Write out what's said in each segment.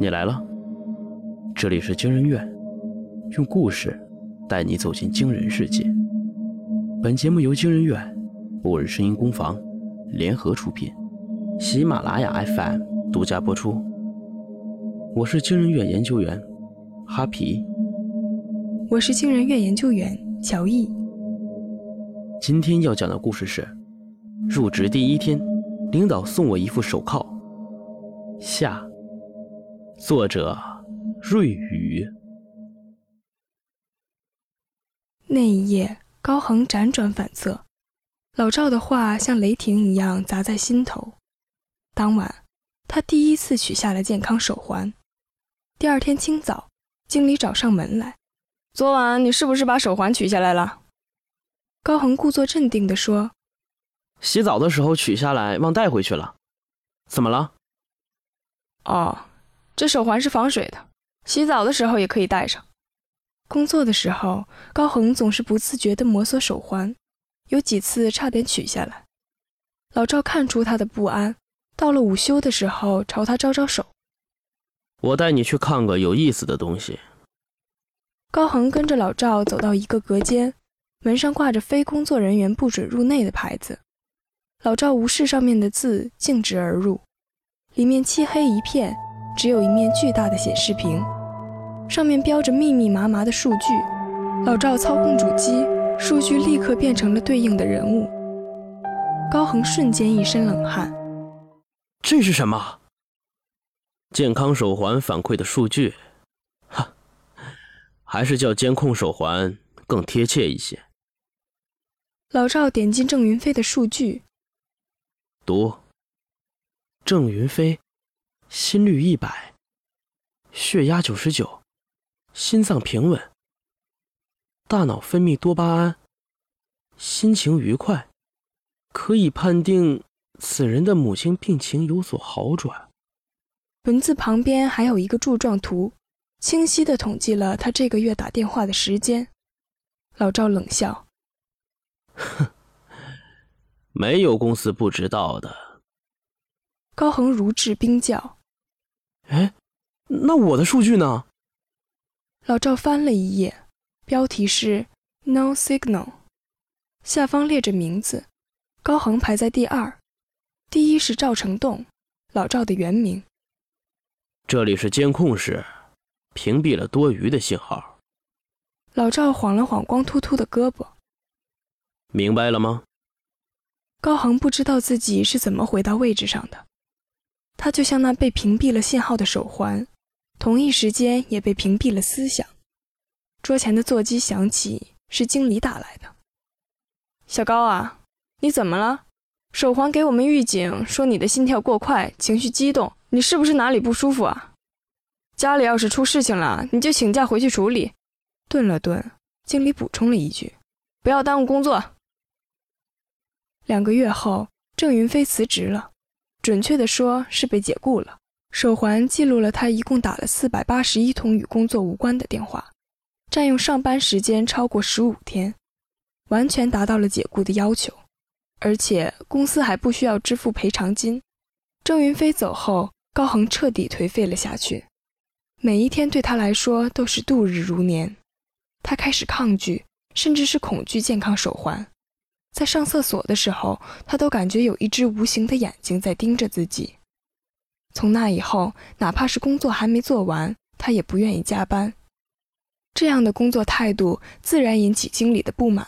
你来了，这里是惊人院，用故事带你走进惊人世界。本节目由惊人院、末日声音工坊联合出品，喜马拉雅 FM 独家播出。我是惊人院研究员哈皮，我是惊人院研究员乔毅。今天要讲的故事是：入职第一天，领导送我一副手铐。下。作者：瑞宇。那一夜，高恒辗转反侧，老赵的话像雷霆一样砸在心头。当晚，他第一次取下了健康手环。第二天清早，经理找上门来：“昨晚你是不是把手环取下来了？”高恒故作镇定地说：“洗澡的时候取下来，忘带回去了。怎么了？”“哦。”这手环是防水的，洗澡的时候也可以戴上。工作的时候，高恒总是不自觉地摩挲手环，有几次差点取下来。老赵看出他的不安，到了午休的时候朝他招招手：“我带你去看个有意思的东西。”高恒跟着老赵走到一个隔间，门上挂着“非工作人员不准入内”的牌子。老赵无视上面的字，径直而入，里面漆黑一片。只有一面巨大的显示屏，上面标着密密麻麻的数据。老赵操控主机，数据立刻变成了对应的人物。高恒瞬间一身冷汗。这是什么？健康手环反馈的数据？哈，还是叫监控手环更贴切一些。老赵点进郑云飞的数据，读。郑云飞。心率一百，血压九十九，心脏平稳，大脑分泌多巴胺，心情愉快，可以判定此人的母亲病情有所好转。文字旁边还有一个柱状图，清晰地统计了他这个月打电话的时间。老赵冷笑：“哼，没有公司不知道的。”高恒如置冰窖。哎，那我的数据呢？老赵翻了一页，标题是 “No Signal”，下方列着名字，高恒排在第二，第一是赵成栋，老赵的原名。这里是监控室，屏蔽了多余的信号。老赵晃了晃光秃秃的胳膊，明白了吗？高恒不知道自己是怎么回到位置上的。他就像那被屏蔽了信号的手环，同一时间也被屏蔽了思想。桌前的座机响起，是经理打来的。小高啊，你怎么了？手环给我们预警说你的心跳过快，情绪激动，你是不是哪里不舒服啊？家里要是出事情了，你就请假回去处理。顿了顿，经理补充了一句：“不要耽误工作。”两个月后，郑云飞辞职了。准确的说，是被解雇了。手环记录了他一共打了四百八十一通与工作无关的电话，占用上班时间超过十五天，完全达到了解雇的要求。而且公司还不需要支付赔偿金。郑云飞走后，高恒彻底颓废了下去，每一天对他来说都是度日如年。他开始抗拒，甚至是恐惧健康手环。在上厕所的时候，他都感觉有一只无形的眼睛在盯着自己。从那以后，哪怕是工作还没做完，他也不愿意加班。这样的工作态度自然引起经理的不满。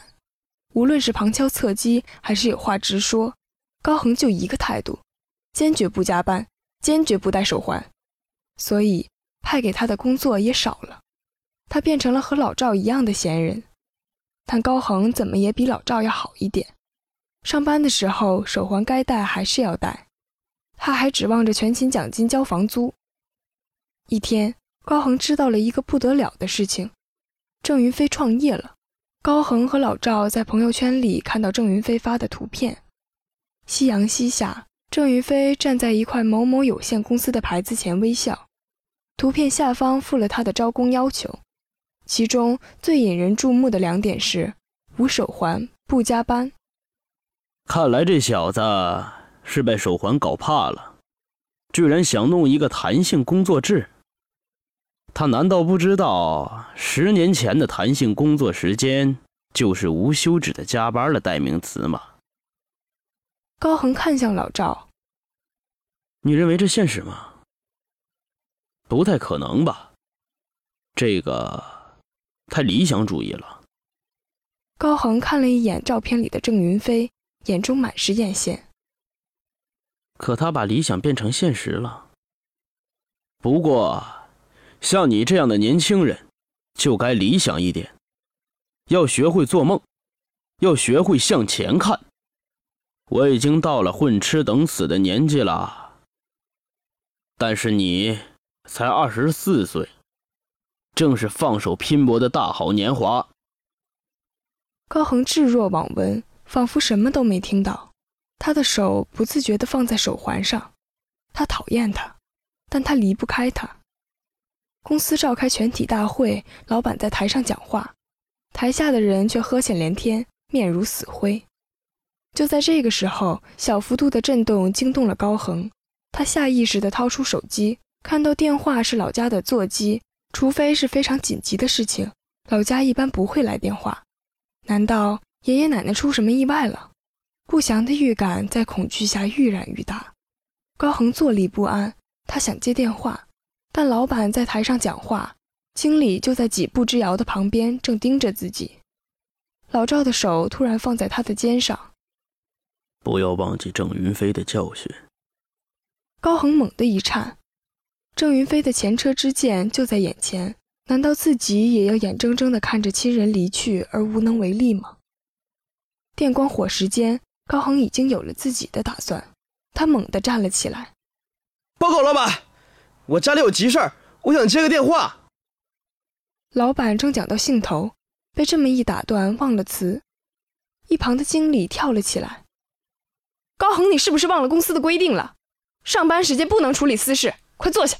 无论是旁敲侧击，还是有话直说，高恒就一个态度：坚决不加班，坚决不戴手环。所以派给他的工作也少了，他变成了和老赵一样的闲人。但高恒怎么也比老赵要好一点，上班的时候手环该戴还是要戴，他还指望着全勤奖金交房租。一天，高恒知道了一个不得了的事情：郑云飞创业了。高恒和老赵在朋友圈里看到郑云飞发的图片，夕阳西下，郑云飞站在一块某某有限公司的牌子前微笑，图片下方附了他的招工要求。其中最引人注目的两点是：无手环不加班。看来这小子是被手环搞怕了，居然想弄一个弹性工作制他难道不知道十年前的弹性工作时间就是无休止的加班的代名词吗？高恒看向老赵：“你认为这现实吗？不太可能吧？这个太理想主义了。”高恒看了一眼照片里的郑云飞，眼中满是艳羡。可他把理想变成现实了。不过。像你这样的年轻人，就该理想一点，要学会做梦，要学会向前看。我已经到了混吃等死的年纪了，但是你才二十四岁，正是放手拼搏的大好年华。高恒置若罔闻，仿佛什么都没听到。他的手不自觉地放在手环上，他讨厌他，但他离不开他。公司召开全体大会，老板在台上讲话，台下的人却呵欠连天，面如死灰。就在这个时候，小幅度的震动惊动了高恒，他下意识地掏出手机，看到电话是老家的座机，除非是非常紧急的事情，老家一般不会来电话。难道爷爷奶奶出什么意外了？不祥的预感在恐惧下愈染愈大，高恒坐立不安，他想接电话。但老板在台上讲话，经理就在几步之遥的旁边，正盯着自己。老赵的手突然放在他的肩上，不要忘记郑云飞的教训。高恒猛地一颤，郑云飞的前车之鉴就在眼前，难道自己也要眼睁睁地看着亲人离去而无能为力吗？电光火石间，高恒已经有了自己的打算，他猛地站了起来，报告老板。我家里有急事儿，我想接个电话。老板正讲到兴头，被这么一打断，忘了词。一旁的经理跳了起来：“高恒，你是不是忘了公司的规定了？上班时间不能处理私事，快坐下。”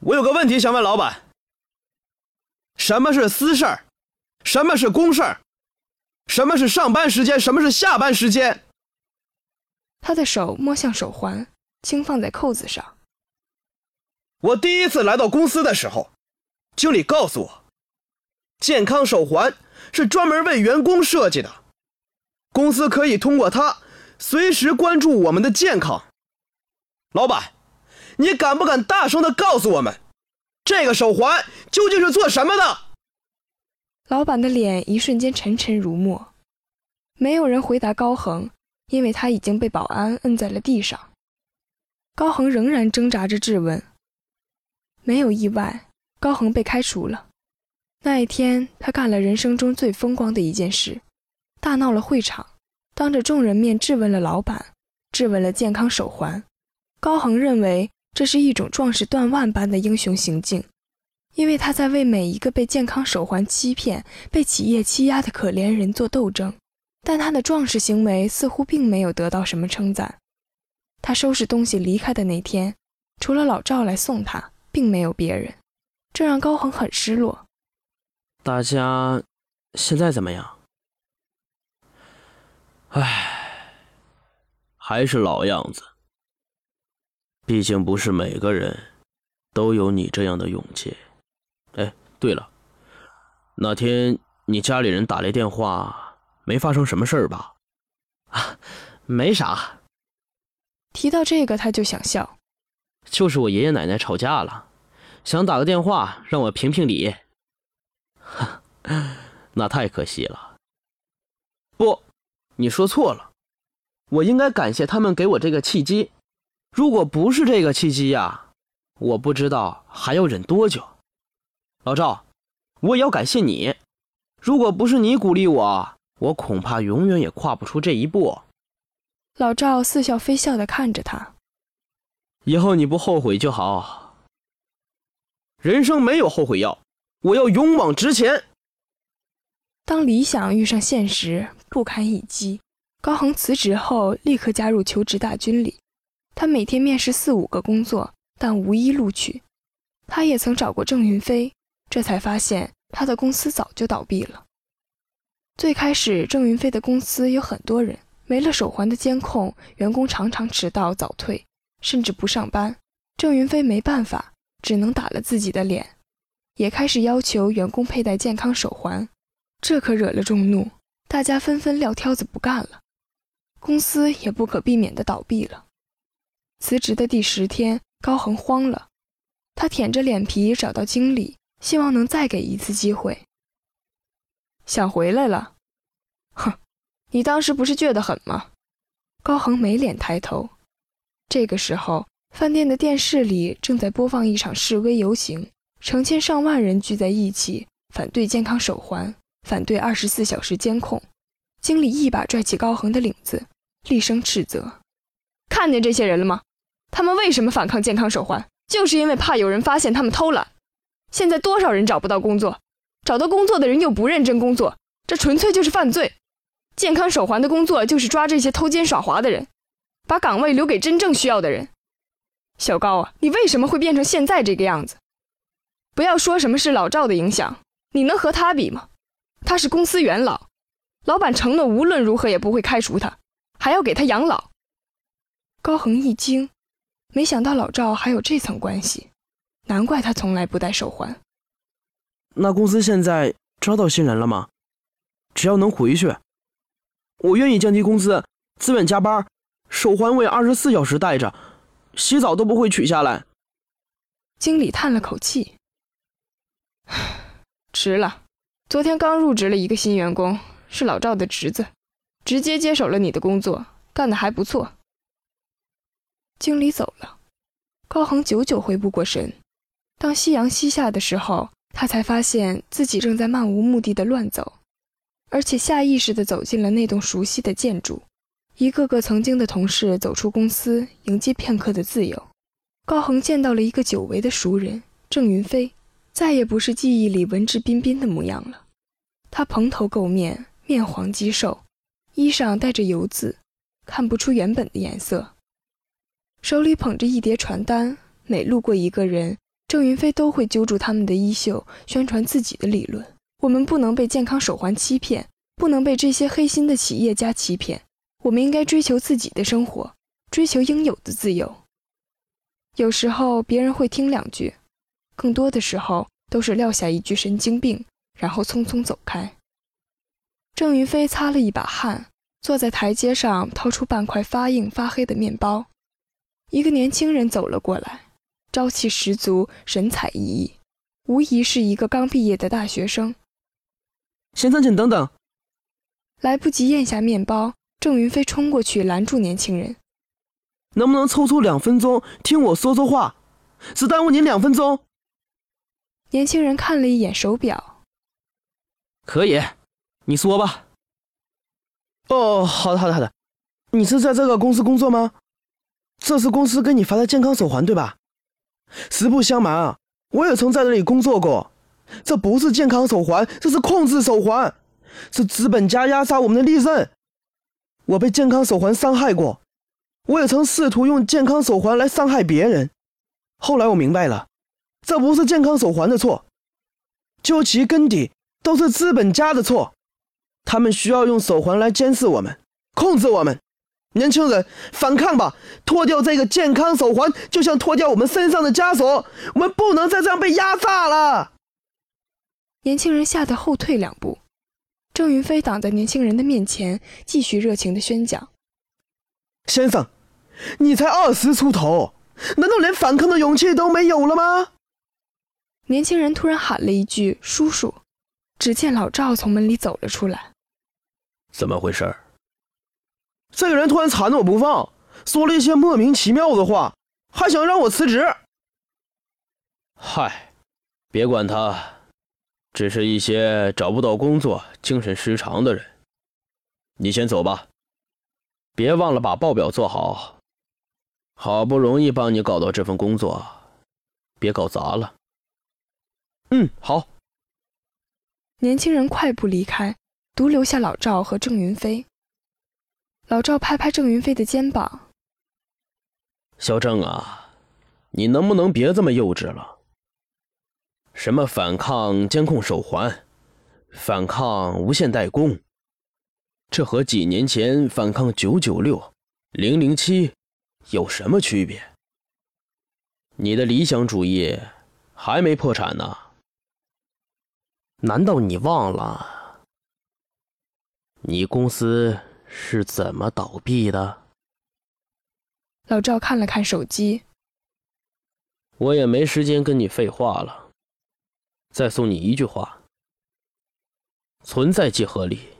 我有个问题想问老板：什么是私事儿？什么是公事儿？什么是上班时间？什么是下班时间？他的手摸向手环，轻放在扣子上。我第一次来到公司的时候，经理告诉我，健康手环是专门为员工设计的，公司可以通过它随时关注我们的健康。老板，你敢不敢大声的告诉我们，这个手环究竟是做什么的？老板的脸一瞬间沉沉如墨，没有人回答高恒，因为他已经被保安摁在了地上。高恒仍然挣扎着质问。没有意外，高恒被开除了。那一天，他干了人生中最风光的一件事，大闹了会场，当着众人面质问了老板，质问了健康手环。高恒认为这是一种壮士断腕般的英雄行径，因为他在为每一个被健康手环欺骗、被企业欺压的可怜人做斗争。但他的壮士行为似乎并没有得到什么称赞。他收拾东西离开的那天，除了老赵来送他。并没有别人，这让高恒很失落。大家现在怎么样？唉，还是老样子。毕竟不是每个人都有你这样的勇气。哎，对了，那天你家里人打来电话，没发生什么事儿吧？啊，没啥。提到这个，他就想笑。就是我爷爷奶奶吵架了，想打个电话让我评评理。哈 那太可惜了。不，你说错了，我应该感谢他们给我这个契机。如果不是这个契机呀，我不知道还要忍多久。老赵，我也要感谢你。如果不是你鼓励我，我恐怕永远也跨不出这一步。老赵似笑非笑地看着他。以后你不后悔就好。人生没有后悔药，我要勇往直前。当理想遇上现实，不堪一击。高恒辞职后，立刻加入求职大军里。他每天面试四五个工作，但无一录取。他也曾找过郑云飞，这才发现他的公司早就倒闭了。最开始，郑云飞的公司有很多人，没了手环的监控，员工常常迟到早退。甚至不上班，郑云飞没办法，只能打了自己的脸，也开始要求员工佩戴健康手环，这可惹了众怒，大家纷纷撂挑子不干了，公司也不可避免的倒闭了。辞职的第十天，高恒慌了，他舔着脸皮找到经理，希望能再给一次机会。想回来了？哼，你当时不是倔得很吗？高恒没脸抬头。这个时候，饭店的电视里正在播放一场示威游行，成千上万人聚在一起，反对健康手环，反对二十四小时监控。经理一把拽起高恒的领子，厉声斥责：“看见这些人了吗？他们为什么反抗健康手环？就是因为怕有人发现他们偷懒。现在多少人找不到工作，找到工作的人又不认真工作，这纯粹就是犯罪。健康手环的工作就是抓这些偷奸耍滑的人。”把岗位留给真正需要的人，小高啊，你为什么会变成现在这个样子？不要说什么是老赵的影响，你能和他比吗？他是公司元老，老板承诺无论如何也不会开除他，还要给他养老。高恒一惊，没想到老赵还有这层关系，难怪他从来不戴手环。那公司现在招到新人了吗？只要能回去，我愿意降低工资，自愿加班。手环我也二十四小时戴着，洗澡都不会取下来。经理叹了口气：“迟了，昨天刚入职了一个新员工，是老赵的侄子，直接接手了你的工作，干得还不错。”经理走了，高恒久久回不过神。当夕阳西下的时候，他才发现自己正在漫无目的的乱走，而且下意识地走进了那栋熟悉的建筑。一个个曾经的同事走出公司，迎接片刻的自由。高恒见到了一个久违的熟人郑云飞，再也不是记忆里文质彬彬的模样了。他蓬头垢面，面黄肌瘦，衣上带着油渍，看不出原本的颜色。手里捧着一叠传单，每路过一个人，郑云飞都会揪住他们的衣袖，宣传自己的理论：我们不能被健康手环欺骗，不能被这些黑心的企业家欺骗。我们应该追求自己的生活，追求应有的自由。有时候别人会听两句，更多的时候都是撂下一句“神经病”，然后匆匆走开。郑云飞擦了一把汗，坐在台阶上，掏出半块发硬发黑的面包。一个年轻人走了过来，朝气十足，神采奕奕，无疑是一个刚毕业的大学生。先生，请等等。来不及咽下面包。郑云飞冲过去拦住年轻人：“能不能抽出两分钟听我说说话？只耽误您两分钟。”年轻人看了一眼手表：“可以，你说吧。”“哦，好的，好的，好的。你是在这个公司工作吗？这是公司给你发的健康手环，对吧？实不相瞒啊，我也曾在这里工作过。这不是健康手环，这是控制手环，是资本家压榨我们的利润。”我被健康手环伤害过，我也曾试图用健康手环来伤害别人。后来我明白了，这不是健康手环的错，究其根底都是资本家的错。他们需要用手环来监视我们，控制我们。年轻人，反抗吧！脱掉这个健康手环，就像脱掉我们身上的枷锁。我们不能再这样被压榨了。年轻人吓得后退两步。郑云飞挡在年轻人的面前，继续热情的宣讲：“先生，你才二十出头，难道连反抗的勇气都没有了吗？”年轻人突然喊了一句“叔叔”，只见老赵从门里走了出来。怎么回事？这个人突然缠着我不放，说了一些莫名其妙的话，还想让我辞职。嗨，别管他。只是一些找不到工作、精神失常的人。你先走吧，别忘了把报表做好。好不容易帮你搞到这份工作，别搞砸了。嗯，好。年轻人快步离开，独留下老赵和郑云飞。老赵拍拍郑云飞的肩膀：“小郑啊，你能不能别这么幼稚了？”什么反抗监控手环，反抗无限代工，这和几年前反抗九九六、零零七有什么区别？你的理想主义还没破产呢。难道你忘了，你公司是怎么倒闭的？老赵看了看手机，我也没时间跟你废话了。再送你一句话：存在即合理，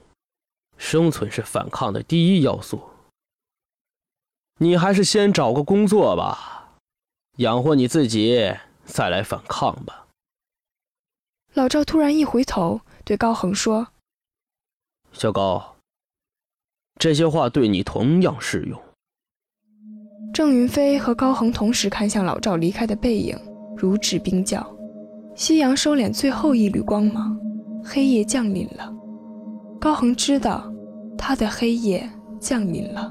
生存是反抗的第一要素。你还是先找个工作吧，养活你自己，再来反抗吧。老赵突然一回头，对高恒说：“小高，这些话对你同样适用。”郑云飞和高恒同时看向老赵离开的背影，如置冰窖。夕阳收敛最后一缕光芒，黑夜降临了。高恒知道，他的黑夜降临了。